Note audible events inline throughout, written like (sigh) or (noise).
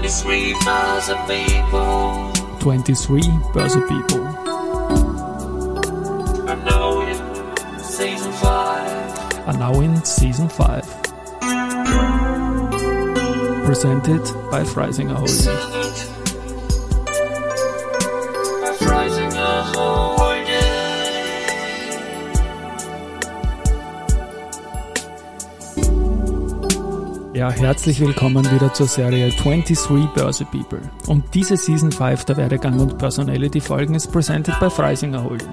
23 Börse People. 23 Börse People. And now in season 5. Are now in season 5. Presented by Freisinger Holding. Ja, herzlich willkommen wieder zur Serie 23 Börse People. Und diese Season 5 der Werdegang und Personality Folgen ist presented by Freisinger Holding.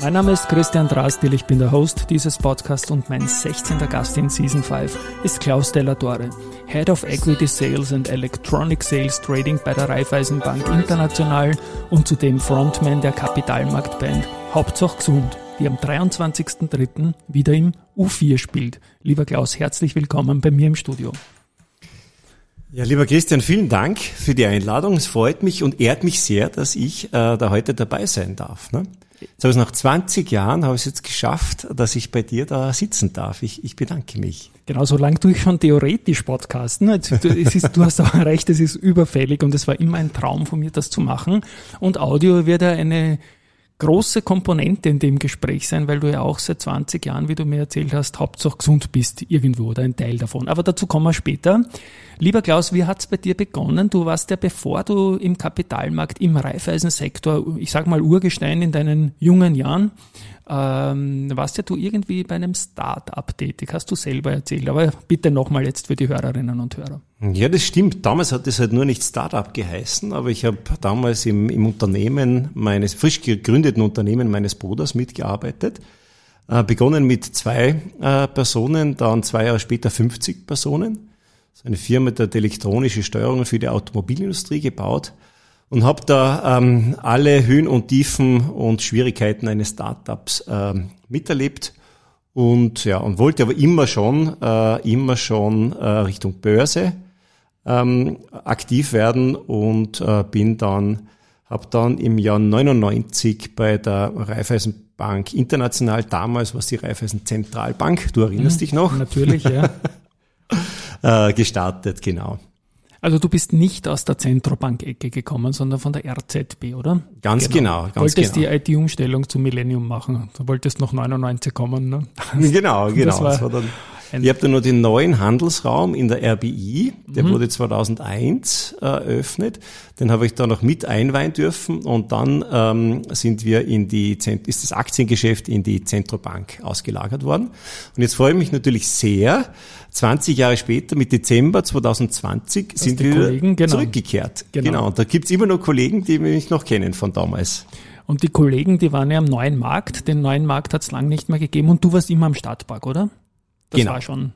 Mein Name ist Christian Drastil, ich bin der Host dieses Podcasts und mein 16. Gast in Season 5 ist Klaus Dellatore, Head of Equity Sales and Electronic Sales Trading bei der Raiffeisenbank International und zudem Frontman der Kapitalmarktband Hauptsache gesund die am 23.03. wieder im U4 spielt. Lieber Klaus, herzlich willkommen bei mir im Studio. Ja, lieber Christian, vielen Dank für die Einladung. Es freut mich und ehrt mich sehr, dass ich äh, da heute dabei sein darf. Ne? Jetzt habe ich nach 20 Jahren habe ich es jetzt geschafft, dass ich bei dir da sitzen darf. Ich, ich bedanke mich. Genau, so lange tue ich schon theoretisch podcasten. Es ist, du hast auch (laughs) recht, es ist überfällig und es war immer ein Traum von mir, das zu machen. Und Audio wird ja eine große Komponente in dem Gespräch sein, weil du ja auch seit 20 Jahren, wie du mir erzählt hast, hauptsächlich gesund bist irgendwo oder ein Teil davon. Aber dazu kommen wir später. Lieber Klaus, wie hat's bei dir begonnen? Du warst ja, bevor du im Kapitalmarkt, im Reifeisensektor, ich sag mal Urgestein in deinen jungen Jahren, ähm, warst ja du irgendwie bei einem Start-up tätig, hast du selber erzählt. Aber bitte nochmal jetzt für die Hörerinnen und Hörer. Ja, das stimmt. Damals hat es halt nur nicht Start-up geheißen, aber ich habe damals im, im Unternehmen meines, frisch gegründeten Unternehmen meines Bruders mitgearbeitet. Äh, begonnen mit zwei äh, Personen, dann zwei Jahre später 50 Personen. Das ist eine Firma, die hat elektronische Steuerungen für die Automobilindustrie gebaut und habe da ähm, alle Höhen und Tiefen und Schwierigkeiten eines Startups ähm, miterlebt und ja und wollte aber immer schon äh, immer schon äh, Richtung Börse ähm, aktiv werden und äh, bin dann habe dann im Jahr 99 bei der Raiffeisenbank International damals was die Raiffeisen Zentralbank du erinnerst Mhm, dich noch Natürlich, ja. (laughs) äh, gestartet genau Also du bist nicht aus der Zentrobank-Ecke gekommen, sondern von der RZB, oder? Ganz genau, ganz wolltest genau. die IT-Umstellung zum Millennium machen. Du wolltest noch 99 kommen, ne? Genau, (laughs) genau. Das war Das war dann, ich habe dann nur den neuen Handelsraum in der RBI, der Mhm. wurde 2001 äh, eröffnet. Den habe ich da noch mit einweihen dürfen und dann ähm, sind wir in die ist das Aktiengeschäft in die Zentrobank ausgelagert worden. Und jetzt freue ich mich natürlich sehr. 20 Jahre später, mit Dezember 2020, sind die wir Kollegen, genau. zurückgekehrt. Genau. Genau. Und da gibt's immer noch Kollegen, die mich noch kennen von damals. Und die Kollegen, die waren ja am neuen Markt. Den neuen Markt hat es lang nicht mehr gegeben und du warst immer am Stadtpark, oder? Das Genau. war schon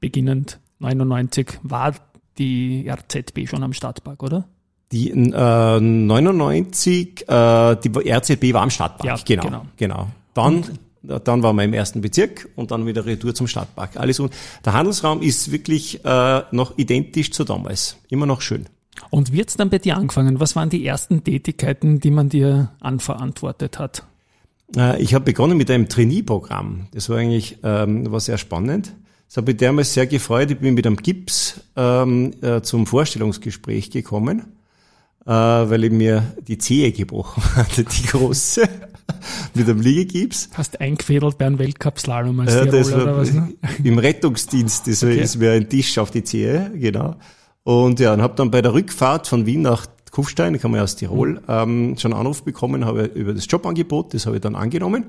beginnend 99 war die RZB schon am Stadtpark, oder? Die äh, 99, äh, die RZB war am Stadtpark, Ja, genau, genau. genau. Dann, dann waren wir im ersten Bezirk und dann wieder Retour zum Stadtpark. Alles und der Handelsraum ist wirklich äh, noch identisch zu damals, immer noch schön. Und wird's dann bei dir angefangen? Was waren die ersten Tätigkeiten, die man dir anverantwortet hat? Äh, ich habe begonnen mit einem Trainee-Programm. Das war eigentlich ähm, war sehr spannend. Das habe mich damals sehr gefreut. Ich bin mit einem Gips ähm, äh, zum Vorstellungsgespräch gekommen, äh, weil ich mir die Zehe gebrochen (laughs) hatte, die große, (laughs) mit einem Liegegips. Hast eingefädelt bei einem Weltcup-Slalom als Ja, das Tiroler oder war was? Ne? im Rettungsdienst, das Okay. ist mir ein Tisch auf die Zehe, genau. Und ja, und habe dann bei der Rückfahrt von Wien nach Kufstein, ich komme ja aus Tirol, ähm, schon einen Anruf bekommen, habe über das Jobangebot, das habe ich dann angenommen,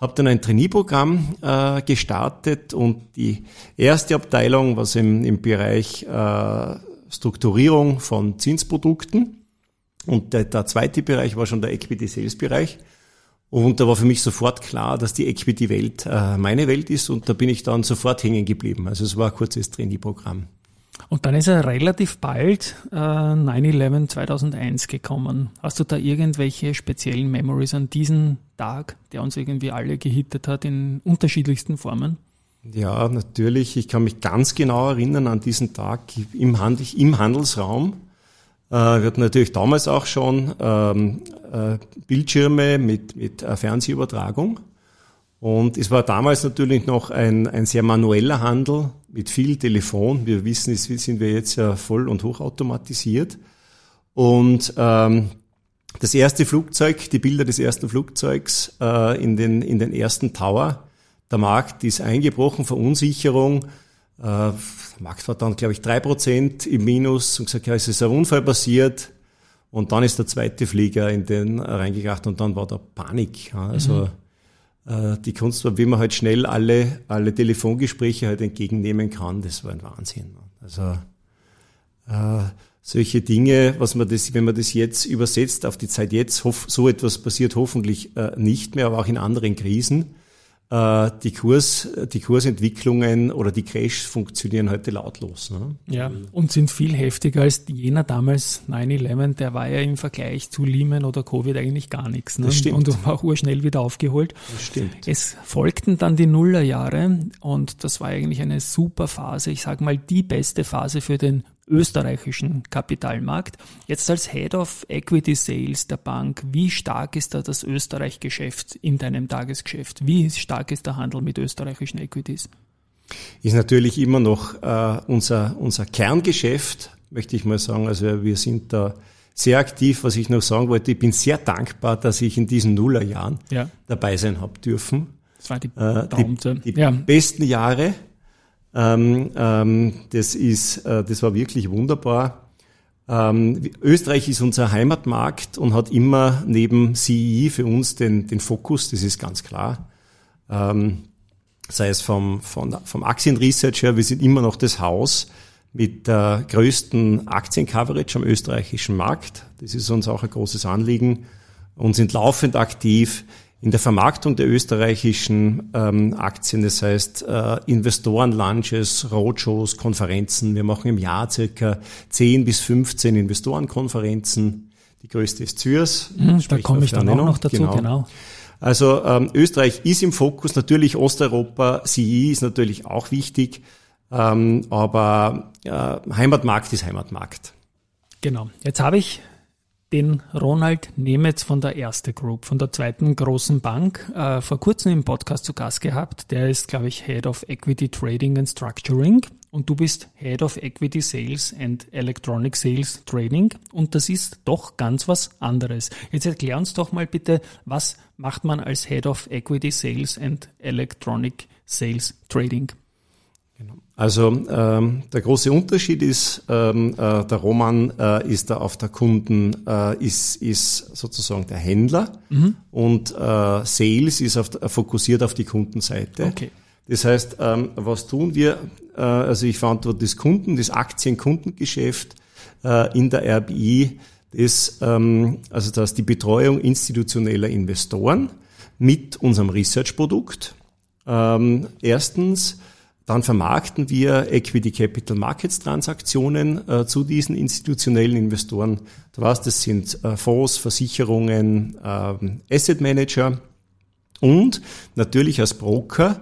habe dann ein Trainee-Programm äh, gestartet und die erste Abteilung, was im, im Bereich äh, Strukturierung von Zinsprodukten und der, der zweite Bereich war schon der Equity-Sales-Bereich. Und da war für mich sofort klar, dass die Equity-Welt äh, meine Welt ist und da bin ich dann sofort hängen geblieben. Also es war ein kurzes Trainee-Programm. Und dann ist er relativ bald äh, 9-11 2001 gekommen. Hast du da irgendwelche speziellen Memories an diesen Tag, der uns irgendwie alle gehittet hat in unterschiedlichsten Formen? Ja, natürlich. Ich kann mich ganz genau erinnern an diesen Tag im, Hand, im Handelsraum. Äh, wir hatten natürlich damals auch schon ähm, äh, Bildschirme mit, mit äh, Fernsehübertragung. Und es war damals natürlich noch ein, ein sehr manueller Handel mit viel Telefon. Wir wissen, es sind wir jetzt ja voll und hochautomatisiert. Und ähm, das erste Flugzeug, die Bilder des ersten Flugzeugs äh, in, den, in den ersten Tower, der Markt ist eingebrochen, Verunsicherung. Äh, der Markt war dann, glaube ich, drei Prozent im Minus und gesagt, ja, es ist ein Unfall passiert. Und dann ist der zweite Flieger in den reingebracht und dann war da Panik. Also mhm. Äh, die Kunst war, wie man halt schnell alle, alle Telefongespräche halt entgegennehmen kann, das war ein Wahnsinn. Also äh, solche Dinge, was man das, wenn man das jetzt übersetzt auf die Zeit jetzt, hoff, so etwas passiert hoffentlich äh, nicht mehr, aber auch in anderen Krisen. Äh, die, Kurs, die Kursentwicklungen oder die Crash funktionieren heute lautlos. Ne? Ja, und sind viel heftiger als jener damals 9-11, der war ja im Vergleich zu Lehman oder Covid eigentlich gar nichts. Ne? Das stimmt. Und war auch urschnell wieder aufgeholt. Das stimmt. Es folgten dann die Nullerjahre und das war eigentlich eine super Phase, ich sage mal die beste Phase für den österreichischen Kapitalmarkt. Jetzt als Head of Equity Sales der Bank, wie stark ist da das Österreich-Geschäft in deinem Tagesgeschäft? Wie stark ist der Handel mit österreichischen Equities? Ist natürlich immer noch äh, unser, unser Kerngeschäft, möchte ich mal sagen. Also wir sind da sehr aktiv. Was ich noch sagen wollte, ich bin sehr dankbar, dass ich in diesen Nullerjahren ja. dabei sein habe dürfen. Das war die, äh, die, die ja. besten Jahre ähm, ähm, das, ist, äh, das war wirklich wunderbar. Ähm, Österreich ist unser Heimatmarkt und hat immer neben CEI für uns den, den Fokus, das ist ganz klar. Ähm, sei es vom, vom, vom Aktienresearch her, wir sind immer noch das Haus mit der größten Aktiencoverage am österreichischen Markt. Das ist uns auch ein großes Anliegen und sind laufend aktiv in der Vermarktung der österreichischen ähm, Aktien, das heißt äh, Investoren-Lunches, Roadshows, Konferenzen. Wir machen im Jahr circa 10 bis 15 Investorenkonferenzen. Die größte ist Zürs. Mhm, da komme ich dann auch noch dazu, genau. genau. Also ähm, Österreich ist im Fokus, natürlich Osteuropa, CI ist natürlich auch wichtig, ähm, aber äh, Heimatmarkt ist Heimatmarkt. Genau. Jetzt habe ich den Ronald Nemetz von der Erste Group, von der zweiten großen Bank, äh, vor kurzem im Podcast zu Gast gehabt. Der ist, glaube ich, Head of Equity Trading and Structuring und du bist Head of Equity Sales and Electronic Sales Trading und das ist doch ganz was anderes. Jetzt erklär uns doch mal bitte, was macht man als Head of Equity Sales and Electronic Sales Trading? Also ähm, der große Unterschied ist, ähm, äh, der Roman äh, ist da auf der Kunden, äh, ist, ist sozusagen der Händler mhm. und äh, Sales ist auf, fokussiert auf die Kundenseite. Okay. Das heißt, ähm, was tun wir? Äh, also ich verantworte das Kunden, das Aktienkundengeschäft äh, in der RBI, das, ähm, also das die Betreuung institutioneller Investoren mit unserem Research-Produkt. Ähm, erstens dann vermarkten wir Equity Capital Markets Transaktionen äh, zu diesen institutionellen Investoren. Du weißt, das sind äh, Fonds, Versicherungen, äh, Asset Manager und natürlich als Broker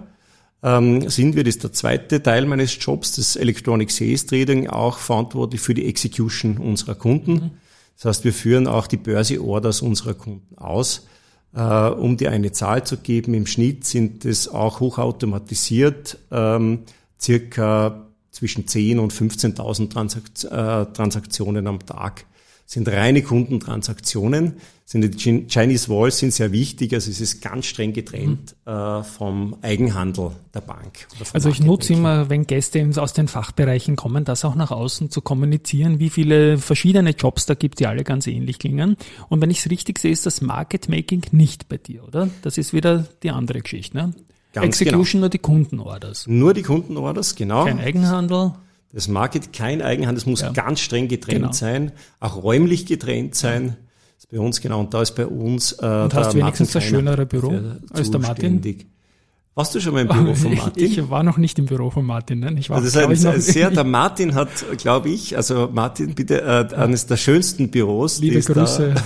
ähm, sind wir, das ist der zweite Teil meines Jobs, das Electronic Sales Trading, auch verantwortlich für die Execution unserer Kunden. Mhm. Das heißt, wir führen auch die Börse-Orders unserer Kunden aus äh, um dir eine Zahl zu geben, im Schnitt sind es auch hochautomatisiert, ähm, circa zwischen 10 und 15.000 Transakt äh, Transaktionen am Tag sind reine Kundentransaktionen. Sind die Chinese Walls sind sehr wichtig, also es ist ganz streng getrennt mhm. äh, vom Eigenhandel der Bank. Also ich nutze immer, wenn Gäste aus den Fachbereichen kommen, das auch nach außen zu kommunizieren, wie viele verschiedene Jobs da gibt, die alle ganz ähnlich klingen. Und wenn ich es richtig sehe, ist das Market Making nicht bei dir, oder? Das ist wieder die andere Geschichte, ne? Ganz Execution genau. nur die Kundenorders. Nur die Kundenorders, genau. Kein Eigenhandel. Das Market kein Eigenhandel, es muss ja. ganz streng getrennt genau. sein, auch räumlich getrennt sein. Das ist bei uns genau, und da ist bei uns äh, Und hast du wenigstens das schönere Büro als der Martin? Warst du schon mal im Büro von (laughs) Martin? Ich war noch nicht im Büro von Martin. Nein. Ich war, also das ist ein, sehr, der Martin hat, glaube ich, also Martin, bitte, äh, eines der schönsten Büros. Liebe Grüße. (laughs) (laughs)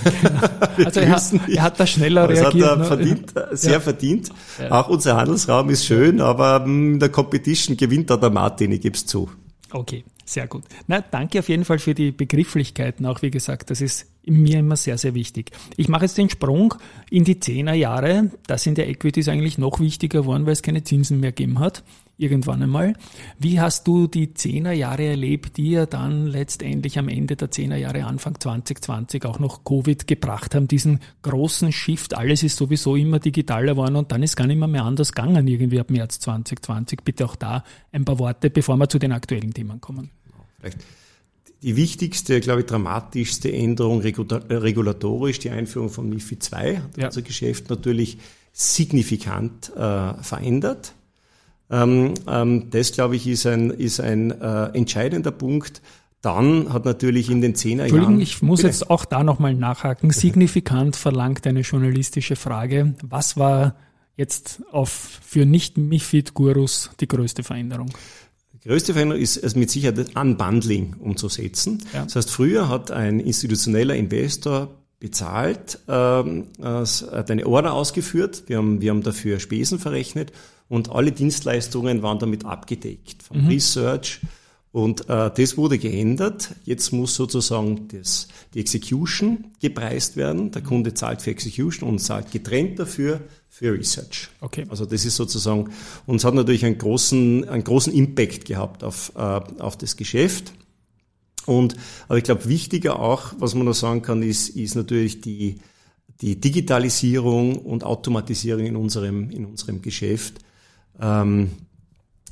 Genau. also er hat, er hat da schneller das reagiert. Das hat er ne? verdient, ja. sehr ja. verdient. Ja. Auch unser Handelsraum ist schön, aber in der Competition gewinnt da der Martin, ich gebe es zu. Okay, sehr gut. Na, danke auf jeden Fall für die Begrifflichkeiten. Auch wie gesagt, das ist mir immer sehr, sehr wichtig. Ich mache jetzt den Sprung in die Zehnerjahre. Da sind ja Equities eigentlich noch wichtiger geworden, weil es keine Zinsen mehr gegeben hat. Irgendwann einmal. Wie hast du die Zehnerjahre erlebt, die ja dann letztendlich am Ende der Zehnerjahre, Anfang 2020 auch noch Covid gebracht haben, diesen großen Shift, alles ist sowieso immer digitaler geworden und dann ist gar nicht mehr, mehr anders gegangen irgendwie ab März 2020. Bitte auch da ein paar Worte, bevor wir zu den aktuellen Themen kommen. Vielleicht die wichtigste, glaube ich, dramatischste Änderung regulatorisch, die Einführung von MIFID II, hat ja. unser Geschäft natürlich signifikant äh, verändert. Ähm, ähm, das, glaube ich, ist ein, ist ein äh, entscheidender Punkt. Dann hat natürlich in den zehner Jahren. ich muss jetzt auch da nochmal nachhaken. Signifikant verlangt eine journalistische Frage. Was war jetzt auf, für Nicht-Mifid-Gurus die größte Veränderung? Die größte Veränderung ist es mit Sicherheit das Unbundling umzusetzen. Ja. Das heißt, früher hat ein institutioneller Investor bezahlt, ähm, hat eine Order ausgeführt, wir haben, wir haben dafür Spesen verrechnet und alle Dienstleistungen waren damit abgedeckt, vom mhm. Research. Und äh, das wurde geändert. Jetzt muss sozusagen das, die Execution gepreist werden. Der Kunde zahlt für Execution und zahlt getrennt dafür für Research. Okay. Also das ist sozusagen, und es hat natürlich einen großen, einen großen Impact gehabt auf, äh, auf das Geschäft. Und, aber ich glaube, wichtiger auch, was man noch sagen kann, ist, ist natürlich die, die Digitalisierung und Automatisierung in unserem, in unserem Geschäft. Ähm,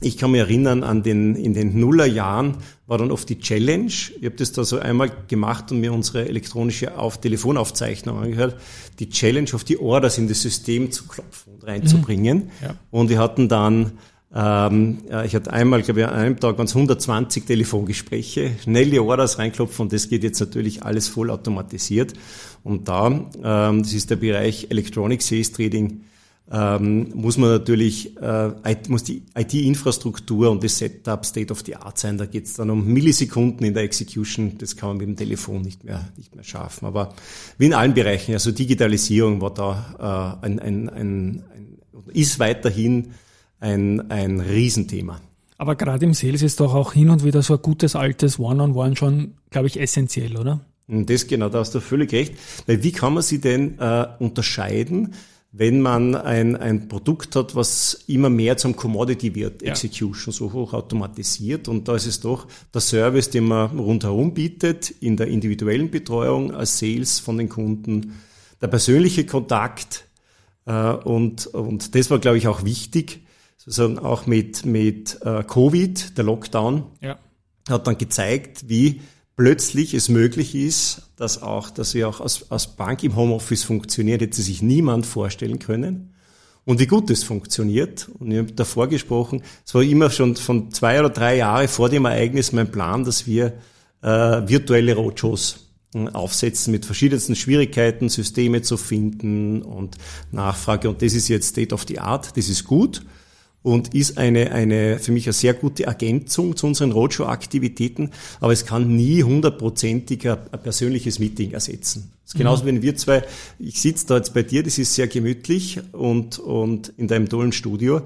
ich kann mich erinnern, an den, in den Nullerjahren war dann oft die Challenge. Ich habe das da so einmal gemacht und mir unsere elektronische auf Telefonaufzeichnung angehört, die Challenge auf die Orders in das System zu klopfen und reinzubringen. Mhm. Ja. Und wir hatten dann, ähm, ich hatte einmal, glaube ich, an einem Tag ganz 120 Telefongespräche, schnell die Orders reinklopfen und das geht jetzt natürlich alles voll automatisiert. Und da, ähm, das ist der Bereich Electronic Sales Trading, ähm, muss man natürlich, äh, muss die IT-Infrastruktur und das Setup State of the Art sein. Da geht es dann um Millisekunden in der Execution. Das kann man mit dem Telefon nicht mehr, nicht mehr schaffen. Aber wie in allen Bereichen, also Digitalisierung war da äh, ein, ein, ein, ein, ist weiterhin ein, ein Riesenthema. Aber gerade im Sales ist doch auch hin und wieder so ein gutes altes One-on-One -on -One schon, glaube ich, essentiell, oder? Das genau, da hast du völlig recht. Weil wie kann man sie denn äh, unterscheiden? Wenn man ein, ein Produkt hat, was immer mehr zum Commodity wird, ja. Execution, so hoch automatisiert. Und da ist es doch der Service, den man rundherum bietet, in der individuellen Betreuung als Sales von den Kunden, der persönliche Kontakt. Äh, und, und das war, glaube ich, auch wichtig, sozusagen auch mit, mit äh, Covid, der Lockdown, ja. hat dann gezeigt, wie plötzlich es möglich ist, dass auch, dass wir auch als, als Bank im Homeoffice funktioniert, hätte sich niemand vorstellen können. Und wie gut es funktioniert. Und ich habe davor gesprochen, es war immer schon von zwei oder drei Jahren vor dem Ereignis mein Plan, dass wir äh, virtuelle Roadshows äh, aufsetzen mit verschiedensten Schwierigkeiten, Systeme zu finden und Nachfrage. Und das ist jetzt State of the Art, das ist gut und ist eine, eine für mich eine sehr gute Ergänzung zu unseren Roadshow-Aktivitäten, aber es kann nie hundertprozentig ein, persönliches Meeting ersetzen. Das ist genauso, mhm. wenn wir zwei, ich sitze da jetzt bei dir, das ist sehr gemütlich und, und in deinem tollen Studio.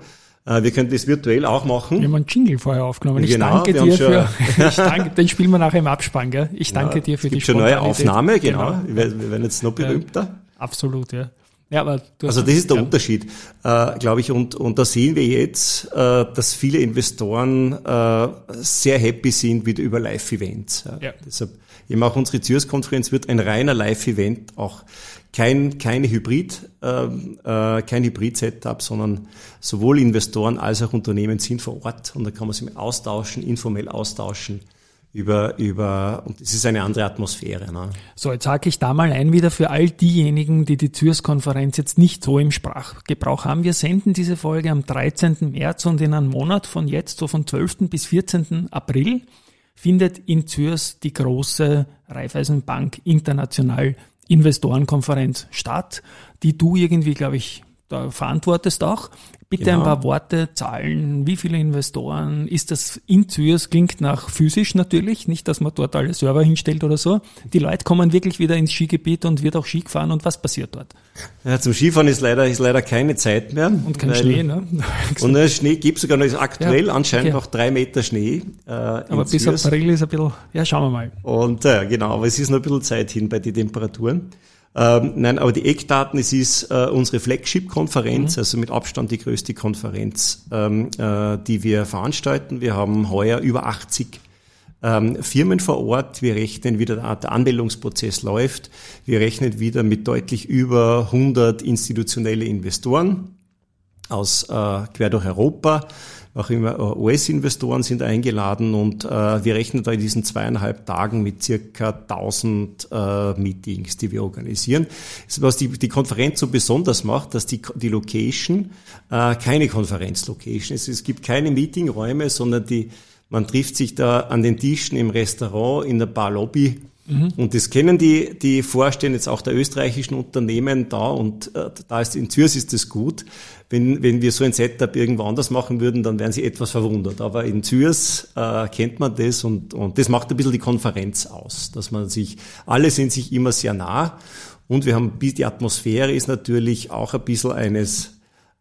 Äh, wir könnten das virtuell auch machen. Wir haben einen Jingle vorher aufgenommen. Ich genau, danke dir für, (laughs) (laughs) ich danke, den spielen wir nachher im Abspann, gell? Ich danke ja, dir für die schon neue Aufnahme, genau. genau. Wir werden jetzt noch berühmter. Ja, absolut, ja. Ja, aber also das ist der ja. Unterschied, äh, glaube ich. Und, und da sehen wir jetzt, äh, dass viele Investoren äh, sehr happy sind wieder über Live-Events. Ja. ja. Deshalb eben auch unsere Zürs-Konferenz wird ein reiner Live-Event, auch kein, keine Hybrid, äh, äh, kein Hybrid-Setup, sondern sowohl Investoren als auch Unternehmen sind vor Ort und da kann man sich austauschen, informell austauschen über, über, und es ist eine andere Atmosphäre. Ne? So, jetzt hake ich da mal ein wieder für all diejenigen, die die Zürs-Konferenz jetzt nicht so im Sprachgebrauch haben. Wir senden diese Folge am 13. März und in einem Monat von jetzt, so von 12. bis 14. April, findet in Zürs die große Raiffeisenbank International Investorenkonferenz statt, die du irgendwie, glaube ich, da verantwortest auch. Bitte genau. ein paar Worte, Zahlen, wie viele Investoren, ist das in Zürs, klingt nach physisch natürlich, nicht, dass man dort alle Server hinstellt oder so. Die Leute kommen wirklich wieder ins Skigebiet und wird auch Ski gefahren und was passiert dort? Ja, zum Skifahren ist leider, ist leider keine Zeit mehr. Und kein weil, (laughs) Schnee, ne? Und äh, Schnee gibt es sogar noch, ist aktuell ja, anscheinend okay. noch drei Meter Schnee. Äh, aber bis. April ist ein bisschen, ja, schauen wir mal. Und äh, genau, aber es ist noch ein bisschen Zeit hin bei den Temperaturen. Ähm, nein, aber die Eckdaten, es ist äh, unsere Flagship-Konferenz, mhm. also mit Abstand die größte Konferenz, ähm, äh, die wir veranstalten. Wir haben heuer über 80 ähm, Firmen vor Ort. Wir rechnen wieder, der Anmeldungsprozess läuft. Wir rechnen wieder mit deutlich über 100 institutionelle Investoren aus äh, quer durch Europa. Auch immer äh, US-Investoren sind eingeladen und äh, wir rechnen da in diesen zweieinhalb Tagen mit circa 1000 äh, Meetings, die wir organisieren. Was die, die Konferenz so besonders macht, dass die, die Location äh, keine Konferenzlocation ist. Es gibt keine Meetingräume, sondern die, man trifft sich da an den Tischen im Restaurant, in der Barlobby Mhm. Und das kennen die, die Vorstände jetzt auch der österreichischen Unternehmen da und äh, da ist in Zürs ist das gut. Wenn, wenn wir so ein Setup irgendwo anders machen würden, dann wären sie etwas verwundert. Aber in Zürs äh, kennt man das und, und das macht ein bisschen die Konferenz aus, dass man sich, alle sind sich immer sehr nah und wir haben, die Atmosphäre ist natürlich auch ein bisschen eines,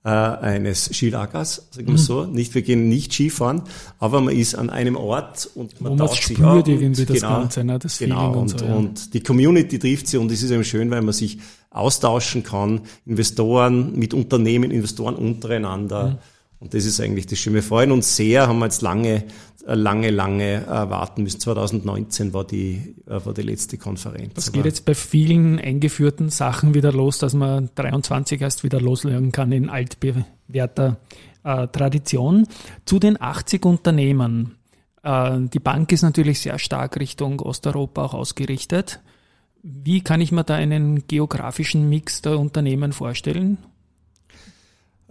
äh, eines Skilagers, sagen wir mhm. so. Nicht, wir gehen nicht Skifahren, aber man ist an einem Ort und man Wo tauscht sich auch. irgendwie das genau, Ganze, ne? das genau, und, so, ja. und die Community trifft sie und es ist eben schön, weil man sich austauschen kann, Investoren mit Unternehmen, Investoren untereinander. Mhm. Und das ist eigentlich das Schöne. Wir freuen uns sehr, haben wir jetzt lange äh, lange, lange äh, warten müssen. 2019 war die, äh, war die letzte Konferenz. Das geht jetzt bei vielen eingeführten Sachen wieder los, dass man 23 erst wieder loslegen kann in altbewährter äh, Tradition. Zu den 80 Unternehmen. Äh, die Bank ist natürlich sehr stark Richtung Osteuropa auch ausgerichtet. Wie kann ich mir da einen geografischen Mix der Unternehmen vorstellen?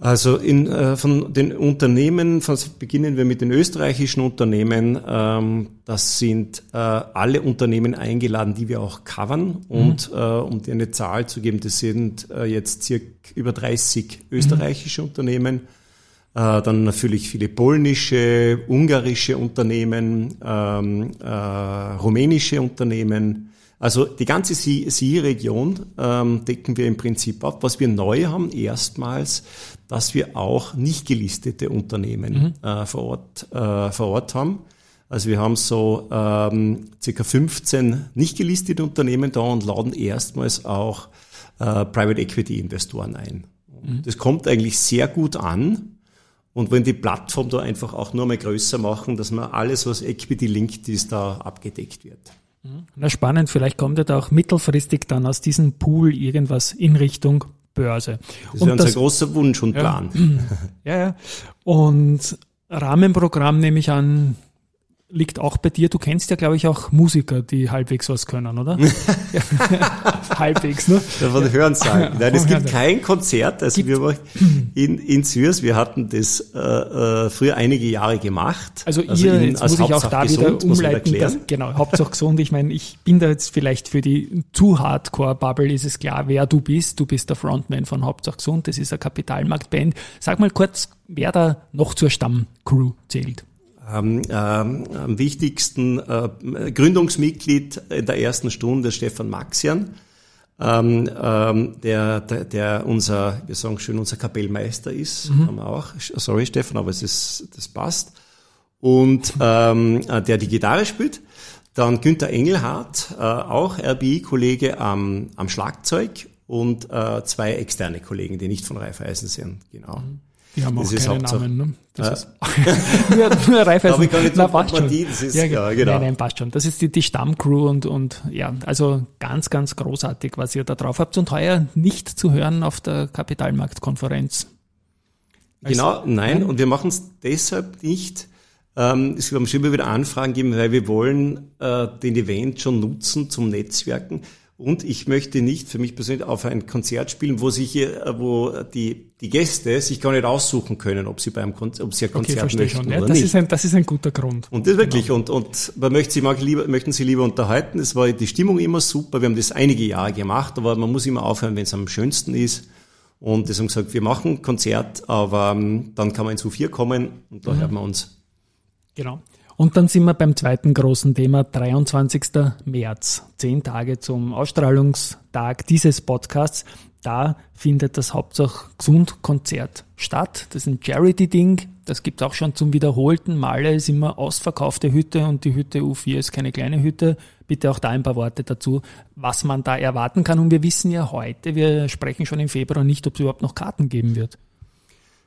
Also in, äh, von den Unternehmen, von, beginnen wir mit den österreichischen Unternehmen. Ähm, das sind äh, alle Unternehmen eingeladen, die wir auch covern. Und mhm. äh, um dir eine Zahl zu geben, das sind äh, jetzt circa über 30 österreichische mhm. Unternehmen. Äh, dann natürlich viele polnische, ungarische Unternehmen, ähm, äh, rumänische Unternehmen, also die ganze SI-Region ähm, decken wir im Prinzip ab. Was wir neu haben, erstmals, dass wir auch nicht gelistete Unternehmen mhm. äh, vor, Ort, äh, vor Ort haben. Also wir haben so ähm, circa 15 nicht gelistete Unternehmen da und laden erstmals auch äh, Private Equity Investoren ein. Mhm. Das kommt eigentlich sehr gut an und wollen die Plattform da einfach auch nur mal größer machen, dass man alles, was Equity linked ist, da abgedeckt wird. Na spannend, vielleicht kommt ja da auch mittelfristig dann aus diesem Pool irgendwas in Richtung Börse. Das wäre unser das, großer Wunsch und Plan. Ja, ja. Und Rahmenprogramm nehme ich an, liegt auch bei dir. Du kennst ja, glaube ich, auch Musiker, die halbwegs was können, oder? (laughs) (laughs) halbwegs, ne? Ja, von Hören sagen. (laughs) Nein, es gibt kein Konzert. Also gibt wir waren in, in Zürs, wir hatten das äh, äh, früher einige Jahre gemacht. Also, also ihr, in, jetzt muss ich auch da gesund, wieder umleiten. Dass, genau, Hauptsache gesund. Ich meine, ich bin da jetzt vielleicht für die zu Hardcore-Bubble ist es klar, wer du bist. Du bist der Frontman von Hauptsache gesund. Das ist eine Kapitalmarktband. Sag mal kurz, wer da noch zur Stammcrew zählt ähm, ähm, am wichtigsten äh, Gründungsmitglied in der ersten Stunde Stefan Maxian, ähm, ähm, der, der, der unser, wir sagen schön, unser Kapellmeister ist, mhm. haben wir auch. Sorry Stefan, aber es ist, das passt. Und ähm, äh, der die Gitarre spielt. Dann Günther Engelhardt, äh, auch RBI-Kollege am, am Schlagzeug und äh, zwei externe Kollegen, die nicht von Raiffeisen sind, genau. Mhm. Die haben das auch keine Namen, ne? Das ja? ist (laughs) (laughs) nur, nur Raiffeisen. ich gar nicht Na, passt schon. Die, das ist, ja, ja, genau. Nein, nein, passt schon. Das ist die, die Stammcrew und, und ja, also ganz, ganz großartig, was ihr da drauf habt und heuer nicht zu hören auf der Kapitalmarktkonferenz. Genau, also, nein, und wir machen es deshalb nicht, ähm, es wird immer wieder Anfragen geben, weil wir wollen äh, den Event schon nutzen zum Netzwerken. Und ich möchte nicht für mich persönlich auf ein Konzert spielen, wo sich, wo die, die Gäste sich gar nicht aussuchen können, ob sie beim Kon ob sie ein Konzert okay, möchten schon. Ja, oder das nicht. Ist ein, das ist ein guter Grund. Und das wirklich. Genau. Und, und man möchte sie mag lieber, möchten sie lieber unterhalten. Es war die Stimmung immer super. Wir haben das einige Jahre gemacht, aber man muss immer aufhören, wenn es am schönsten ist. Und deswegen gesagt, wir machen Konzert, aber ähm, dann kann man ins U4 kommen und da mhm. hört man uns. Genau. Und dann sind wir beim zweiten großen Thema, 23. März, zehn Tage zum Ausstrahlungstag dieses Podcasts. da findet das Hauptsache Gesund Konzert statt. Das ist ein Charity-Ding. Das gibt auch schon zum wiederholten Male. ist immer ausverkaufte Hütte und die Hütte U4 ist keine kleine Hütte. Bitte auch da ein paar Worte dazu, was man da erwarten kann. Und wir wissen ja heute, wir sprechen schon im Februar nicht, ob es überhaupt noch Karten geben wird.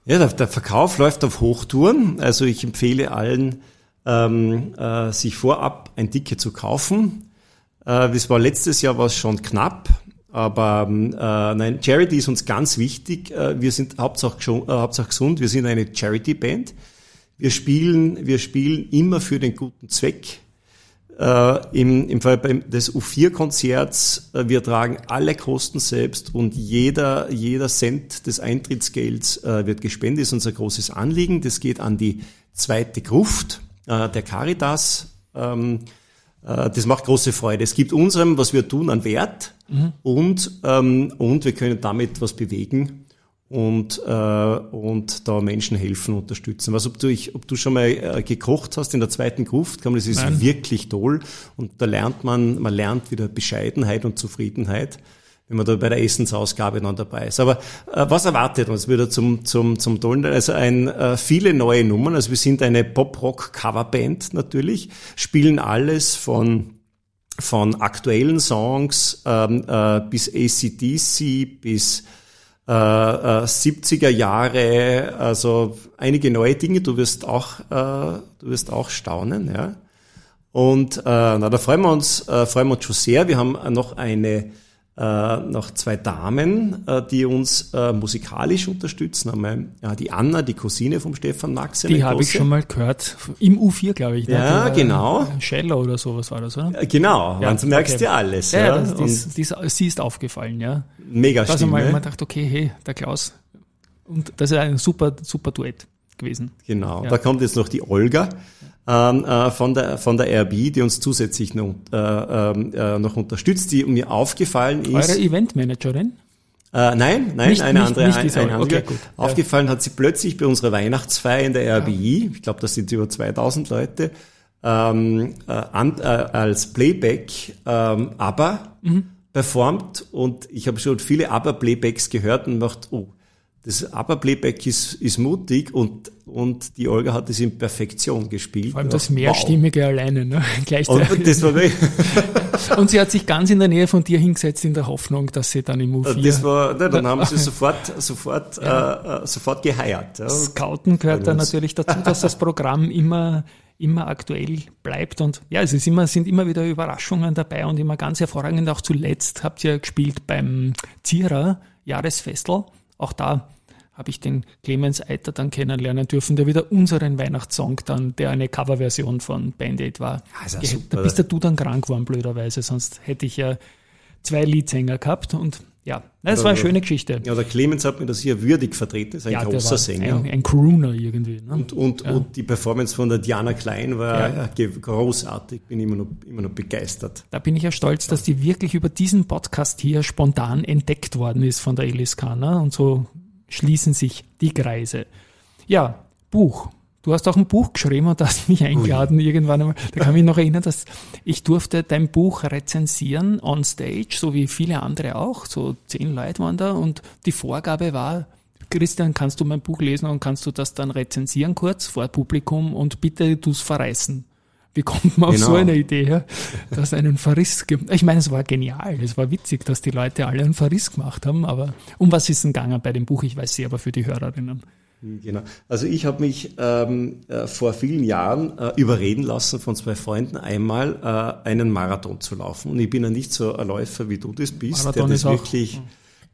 Ja, der, der Verkauf läuft auf Hochtouren. Also ich empfehle allen, ähm, äh, sich vorab ein Ticket zu kaufen. Äh, das war letztes Jahr war es schon knapp. Aber äh, nein, Charity ist uns ganz wichtig. Äh, wir sind Hauptsache, äh, Hauptsache gesund. Wir sind eine Charity-Band. Wir spielen, wir spielen immer für den guten Zweck. Äh, im, Im Fall des U4-Konzerts, äh, wir tragen alle Kosten selbst und jeder, jeder Cent des Eintrittsgelds äh, wird gespendet. Das ist unser großes Anliegen. Das geht an die zweite Gruft äh, der Caritas. Ähm, äh, das macht große Freude. Es gibt unserem, was wir tun, an Wert mhm. und, ähm, und wir können damit was bewegen und, äh, und da Menschen helfen, unterstützen. Was, ob du, ich, ob du schon mal äh, gekocht hast in der zweiten Gruft, das ist Nein. wirklich toll und da lernt man, man lernt wieder Bescheidenheit und Zufriedenheit wenn man da bei der Essensausgabe dann dabei ist. Aber äh, was erwartet uns wieder zum, zum, zum tollen? Also ein, äh, viele neue Nummern. Also wir sind eine Pop-Rock-Coverband natürlich, spielen alles von von aktuellen Songs ähm, äh, bis ACDC, bis äh, äh, 70er Jahre, also einige neue Dinge. Du wirst auch, äh, du wirst auch staunen, ja. Und äh, na, da freuen wir uns, äh, freuen wir uns schon sehr. Wir haben noch eine äh, noch zwei Damen, äh, die uns äh, musikalisch unterstützen. Einmal ja, die Anna, die Cousine vom Stefan Max. Die habe ich schon mal gehört. Im U4, glaube ich. Ja, genau. Scheller oder sowas war das, oder? Genau, ja, du merkst okay. ja alles. Ja, ja. Das, dies, dies, sie ist aufgefallen, ja. Mega Stimme. Also mal, man dachte, okay, hey, der Klaus. Und das ist ein super, super Duett gewesen. Genau, ja. da kommt jetzt noch die Olga ähm, äh, von, der, von der RB, die uns zusätzlich noch, äh, ähm, äh, noch unterstützt, die mir aufgefallen ist. Eure Eventmanagerin? Äh, nein, nein, nicht, eine nicht, andere. Nicht ein, ein, okay, gut. Aufgefallen hat sie plötzlich bei unserer Weihnachtsfeier in der RBI, ich glaube, das sind über 2000 Leute, ähm, äh, an, äh, als Playback ähm, ABBA mhm. performt und ich habe schon viele ABBA-Playbacks gehört und macht, oh, das ABBA-Playback ist, ist mutig und, und die Olga hat es in Perfektion gespielt. Vor allem das Mehrstimmige wow. alleine, ne? (laughs) Gleichzeitig. Und, das war (laughs) und sie hat sich ganz in der Nähe von dir hingesetzt in der Hoffnung, dass sie dann im U4... Das war, ne, dann haben sie (laughs) sofort, sofort, ja. äh, sofort geheiert. Ja. Scouten gehört dann natürlich dazu, dass das Programm immer immer aktuell bleibt und ja, es ist immer, sind immer wieder Überraschungen dabei und immer ganz hervorragend. Auch zuletzt habt ihr gespielt beim Zierer Jahresfestel. Auch da habe ich den Clemens Eiter dann kennenlernen dürfen, der wieder unseren Weihnachtssong dann, der eine Coverversion von Band Aid war. Ja, ja da bist ja du dann krank geworden, blöderweise, sonst hätte ich ja zwei Leadsänger gehabt und ja, das war eine schöne Geschichte. Ja, der Clemens hat mir das hier würdig vertreten, ist ein ja, großer Sänger. Ein, ein Crooner irgendwie. Ne? Und, und, ja. und die Performance von der Diana Klein war ja. großartig, bin immer noch, immer noch begeistert. Da bin ich ja stolz, dass die wirklich über diesen Podcast hier spontan entdeckt worden ist von der Eliska. Ne? Und so schließen sich die Kreise. Ja, Buch. Du hast auch ein Buch geschrieben und hast mich eingeladen Ui. irgendwann einmal. Da kann ich mich noch erinnern, dass ich durfte dein Buch rezensieren on stage, so wie viele andere auch. So zehn Leute waren da und die Vorgabe war, Christian, kannst du mein Buch lesen und kannst du das dann rezensieren kurz vor Publikum und bitte du's verreißen. Wie kommt man auf genau. so eine Idee, ja? dass einen Verriss gibt? Ich meine, es war genial, es war witzig, dass die Leute alle einen Verriss gemacht haben, aber um was ist denn gegangen bei dem Buch? Ich weiß sie aber für die Hörerinnen. Genau. Also ich habe mich ähm, äh, vor vielen Jahren äh, überreden lassen von zwei Freunden einmal äh, einen Marathon zu laufen. Und ich bin ja nicht so ein Läufer, wie du das bist, Marathon der das wirklich,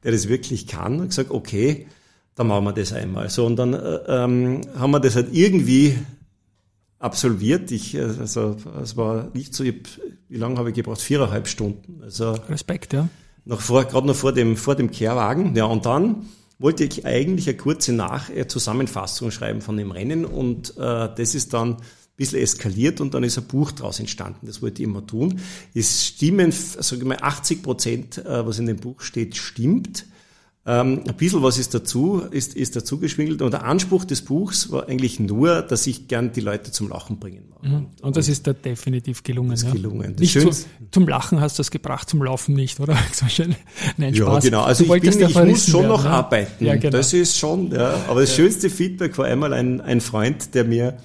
der das wirklich kann. Und gesagt, okay, dann machen wir das einmal. So und dann äh, ähm, haben wir das halt irgendwie absolviert. Ich, äh, also es war nicht so, wie lange habe ich gebraucht? Viereinhalb Stunden. Also Respekt, ja. Noch vor, gerade noch vor dem, vor dem Kehrwagen. Ja, und dann wollte ich eigentlich eine kurze Nach Zusammenfassung schreiben von dem Rennen und äh, das ist dann ein bisschen eskaliert und dann ist ein Buch daraus entstanden. Das wollte ich immer tun. Es stimmen, sage ich mal, 80 Prozent, äh, was in dem Buch steht, stimmt. Ähm, ein bisschen was ist dazu, ist, ist dazu geschwingelt. Und der Anspruch des Buchs war eigentlich nur, dass ich gern die Leute zum Lachen bringen mag. Mhm. Und das ist da definitiv gelungen. Das ja. gelungen. Das Nicht zu, zum Lachen hast du das gebracht, zum Laufen nicht, oder? (laughs) Nein, Ja, Spaß. genau. Also Du ich, bin, ich muss schon werden, noch ne? arbeiten. Ja, genau. Das ist schon, ja. Aber das schönste Feedback war einmal ein, ein Freund, der mir,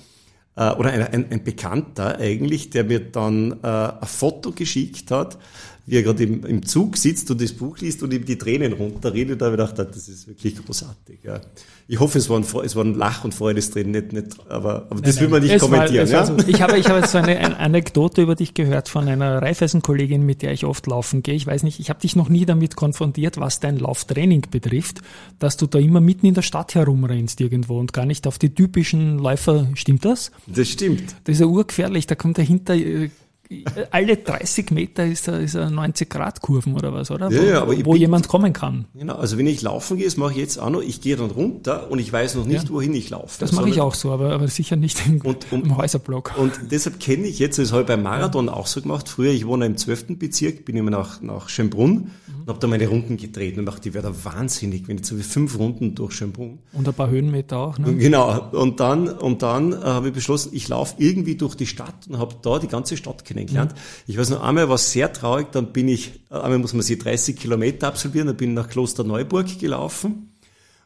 äh, oder ein, ein, ein Bekannter eigentlich, der mir dann äh, ein Foto geschickt hat, wie er gerade im, im Zug sitzt und das Buch liest und ihm die Tränen runterredet. Da habe ich gedacht, das ist wirklich großartig. Ja. Ich hoffe, es waren, es waren Lach- und Freudestränen, nicht, nicht, aber, aber das will man nicht kommentieren. war ja? so. Ich habe, ich habe jetzt so eine, eine Anekdote über dich gehört von einer Raiffeisen-Kollegin, mit der ich oft laufen gehe. Ich weiß nicht, ich habe dich noch nie damit konfrontiert, was dein Lauftraining betrifft, dass du da immer mitten in der Stadt herumrennst irgendwo und gar nicht auf die typischen Läufer. Stimmt das? Das stimmt. Das ist ja urgefährlich. Da kommt dahinter alle 30 Meter ist er, ist er 90 Grad Kurven oder was, oder? Wo ja, aber wo bin- jemand kommen kann. Genau, also wenn ich laufen gehe, das mache ich jetzt auch noch, ich gehe dann runter und ich weiß noch nicht, Ja. wohin ich laufe. Das mache ich auch so, aber, aber sicher nicht im, Und- und- im Häuserblock. Und deshalb kenne ich jetzt, das habe ich beim Marathon auch so gemacht. Früher, ich wohne im 12. Bezirk, bin immer nach, nach Schönbrunn und habe da meine Runden gedreht und dachte, ich wäre da wahnsinnig, wenn ich so wie fünf Runden durch Schönbrunn. Und ein paar Höhenmeter auch. Ne? Genau. Und dann, und dann äh, habe ich beschlossen, ich laufe irgendwie durch die Stadt und habe da die ganze Stadt kennengelernt. Ich weiß noch einmal, war sehr traurig, dann bin ich, einmal muss man sich 30 Kilometer absolvieren, dann bin ich nach Klosterneuburg gelaufen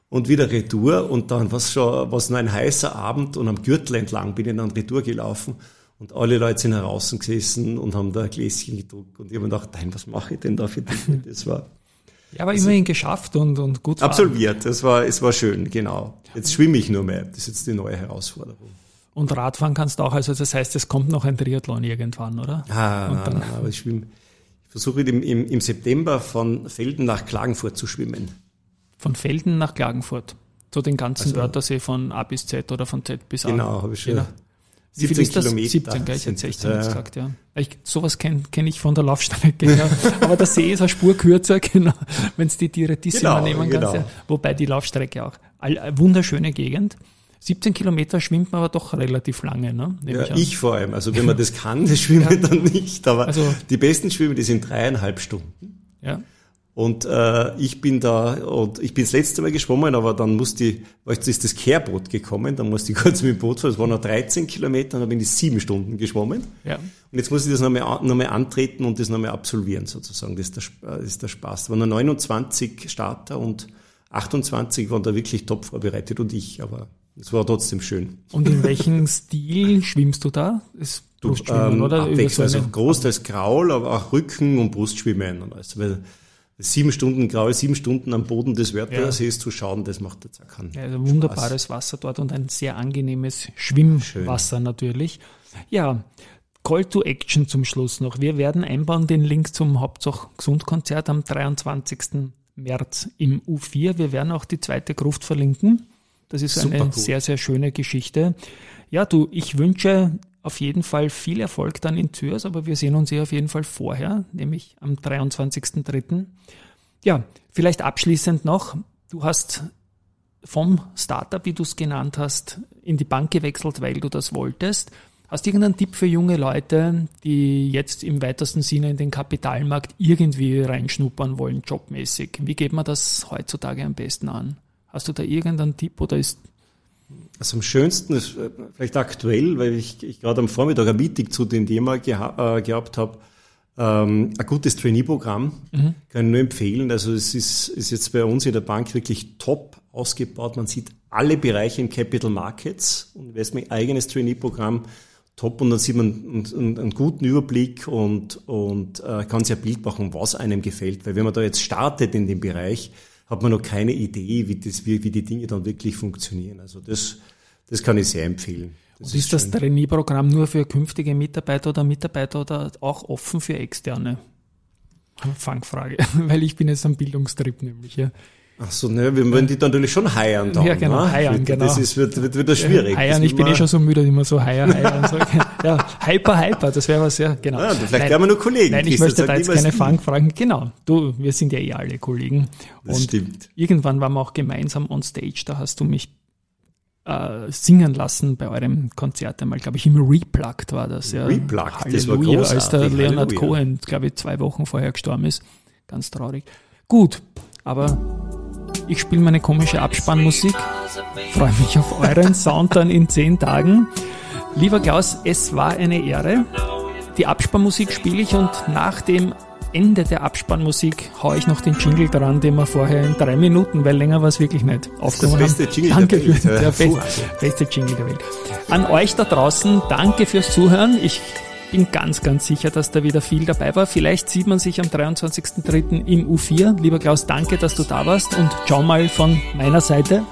und wieder Retour und dann war schon, was nur ein heißer Abend und am Gürtel entlang bin ich dann Retour gelaufen und alle Leute sind heraus gesessen und haben da ein Gläschen gedruckt und ich habe mir gedacht, nein, was mache ich denn da für Dinge? (laughs) Das war Ja, aber immerhin geschafft und, und gut absolviert, das war, es war schön, genau. Jetzt schwimme ich nur mehr, das ist jetzt die neue Herausforderung. Und Radfahren kannst du auch, also das heißt, es kommt noch ein Triathlon irgendwann, oder? Ah, Und nein, dann- nein, aber ich schwimme. Ich versuche im, im, im September von Felden nach Klagenfurt zu schwimmen. Von Felden nach Klagenfurt. So den ganzen Also- Wörthersee von A bis Z oder von Z bis A. Genau, habe ich schon. Genau. Wie viel 17 ist das? Kilometer 17, gell? Ich hätte sind 16 das, ja. gesagt, ja. Ich, sowas kenne kenn ich von der Laufstrecke, ja. (laughs) Aber der See ist eine Spur kürzer, (laughs) genau, wenn es die Direttissima Genau, nehmen kannst. genau. Ja. Wobei die Laufstrecke auch. All, eine wunderschöne Gegend. 17 Kilometer schwimmt man aber doch relativ lange, ne? Nehme Ja, an. ich vor allem. Also wenn man das kann, das schwimmen dann nicht. Aber Also- die besten Schwimmen, die sind dreieinhalb Stunden. Ja. Und äh, ich bin da, und ich bin das letzte Mal geschwommen, aber dann musste ich, weißt du, ist das Kehrboot gekommen, dann musste ich (laughs) kurz mit dem Boot fahren, es waren noch 13 Kilometer, dann bin ich sieben Stunden geschwommen. Ja. Und jetzt muss ich das nochmal, nochmal antreten und das nochmal absolvieren, sozusagen. Das ist der, das ist der Spaß. Es waren nur 29 Starter und 28 waren da wirklich top vorbereitet und ich, aber es war trotzdem schön. Und in welchem (laughs) Stil schwimmst du da? Ist Brustschwimmen, Ähm, oder? Abwechselnd, so also großteils Graul, aber auch Rücken und Brustschwimmen. Alles. Weil sieben Stunden Graul, sieben Stunden am Boden des Wörthersees zu schauen, das macht jetzt auch keinen Ja, also wunderbares Wasser dort und ein sehr angenehmes Schwimmwasser natürlich. Ja, Call to Action zum Schluss noch. Wir werden einbauen den Link zum Hauptsache Gesundkonzert am 23. März im U4. Wir werden auch die zweite Gruft verlinken. Das ist Super eine cool. sehr, sehr schöne Geschichte. Ja, du, ich wünsche auf jeden Fall viel Erfolg dann in Zürs, aber wir sehen uns ja auf jeden Fall vorher, nämlich am 23.03. Ja, vielleicht abschließend noch. Du hast vom Startup, wie du es genannt hast, in die Bank gewechselt, weil du das wolltest. Hast du irgendeinen Tipp für junge Leute, die jetzt im weitesten Sinne in den Kapitalmarkt irgendwie reinschnuppern wollen, jobmäßig? Wie geht man das heutzutage am besten an? Hast du da irgendeinen Tipp oder ist Also am schönsten ist äh, vielleicht aktuell, weil ich, ich gerade am Vormittag ein Meeting zu dem Thema geha äh, gehabt habe, ähm, ein gutes Trainee-Programm, kann ich nur empfehlen. Also es ist, ist jetzt bei uns in der Bank wirklich top ausgebaut. Man sieht alle Bereiche im Capital Markets und Investment eigenes Trainee-Programm top und dann sieht man einen, einen, einen guten Überblick und, und äh, kann sich ein Bild machen, was einem gefällt. Weil wenn man da jetzt startet in dem Bereich, hat man noch keine Idee, wie, das, wie, wie die Dinge dann wirklich funktionieren. Also das, das kann ich sehr empfehlen. Das Und ist das. Trainee-Programm nur für künftige Mitarbeiter oder Mitarbeiter oder auch offen für externe? Fangfrage, (laughs) weil ich bin jetzt am Bildungstrip nämlich. Ja. Ach so, ne, wir wollen die dann natürlich schon heiern dann. Ja, genau, ne? heiern, genau. Das ist, wird, wird wieder schwierig. Heiern, ich bin eh schon so müde, immer so heier, heier und so. (laughs) Ja, hyper, hyper, das wäre was, ja, genau. Ja, vielleicht werden wir nur Kollegen. Nein, ich Christian, möchte da jetzt keine nie. Fangfragen. Genau, du, wir sind ja eh alle Kollegen. Das und stimmt. irgendwann waren wir auch gemeinsam on stage, da hast du mich äh, singen lassen bei eurem Konzert einmal, glaube ich, im Replugged war das. Ja. Replugged, das war Halleluja, als der großartig, Leonard Halleluja. Cohen, glaube ich, zwei Wochen vorher gestorben ist. Ganz traurig. Gut, aber Ich spiele meine komische Abspannmusik. Freue mich auf euren Sound dann in zehn Tagen. Lieber Klaus, es war eine Ehre. Die Abspannmusik spiele ich und nach dem Ende der Abspannmusik haue ich noch den Jingle dran, den wir vorher in drei Minuten, weil länger war es wirklich nicht, aufgenommen das beste Jingle Danke der Welt. für der best, beste Jingle der Welt. An euch da draußen, danke fürs Zuhören. Ich bin ganz, ganz sicher, dass da wieder viel dabei war. Vielleicht sieht man sich am 23.03. im U4. Lieber Klaus, danke, dass du da warst und ciao mal von meiner Seite.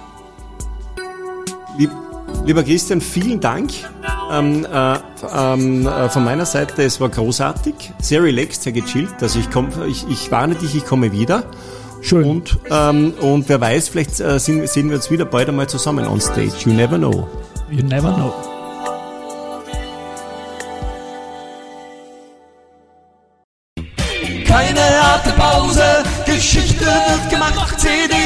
Lieb, lieber Christian, vielen Dank ähm, äh, ähm, äh, von meiner Seite. Es war großartig, sehr relaxed, sehr gechillt. Also ich, komm, ich, ich warne dich, ich komme wieder. Schön. Und, ähm, und wer weiß, vielleicht äh, sehen, sehen wir uns wieder bald einmal zusammen on stage. You never know. You never know. Geschichte wird gemacht, CD,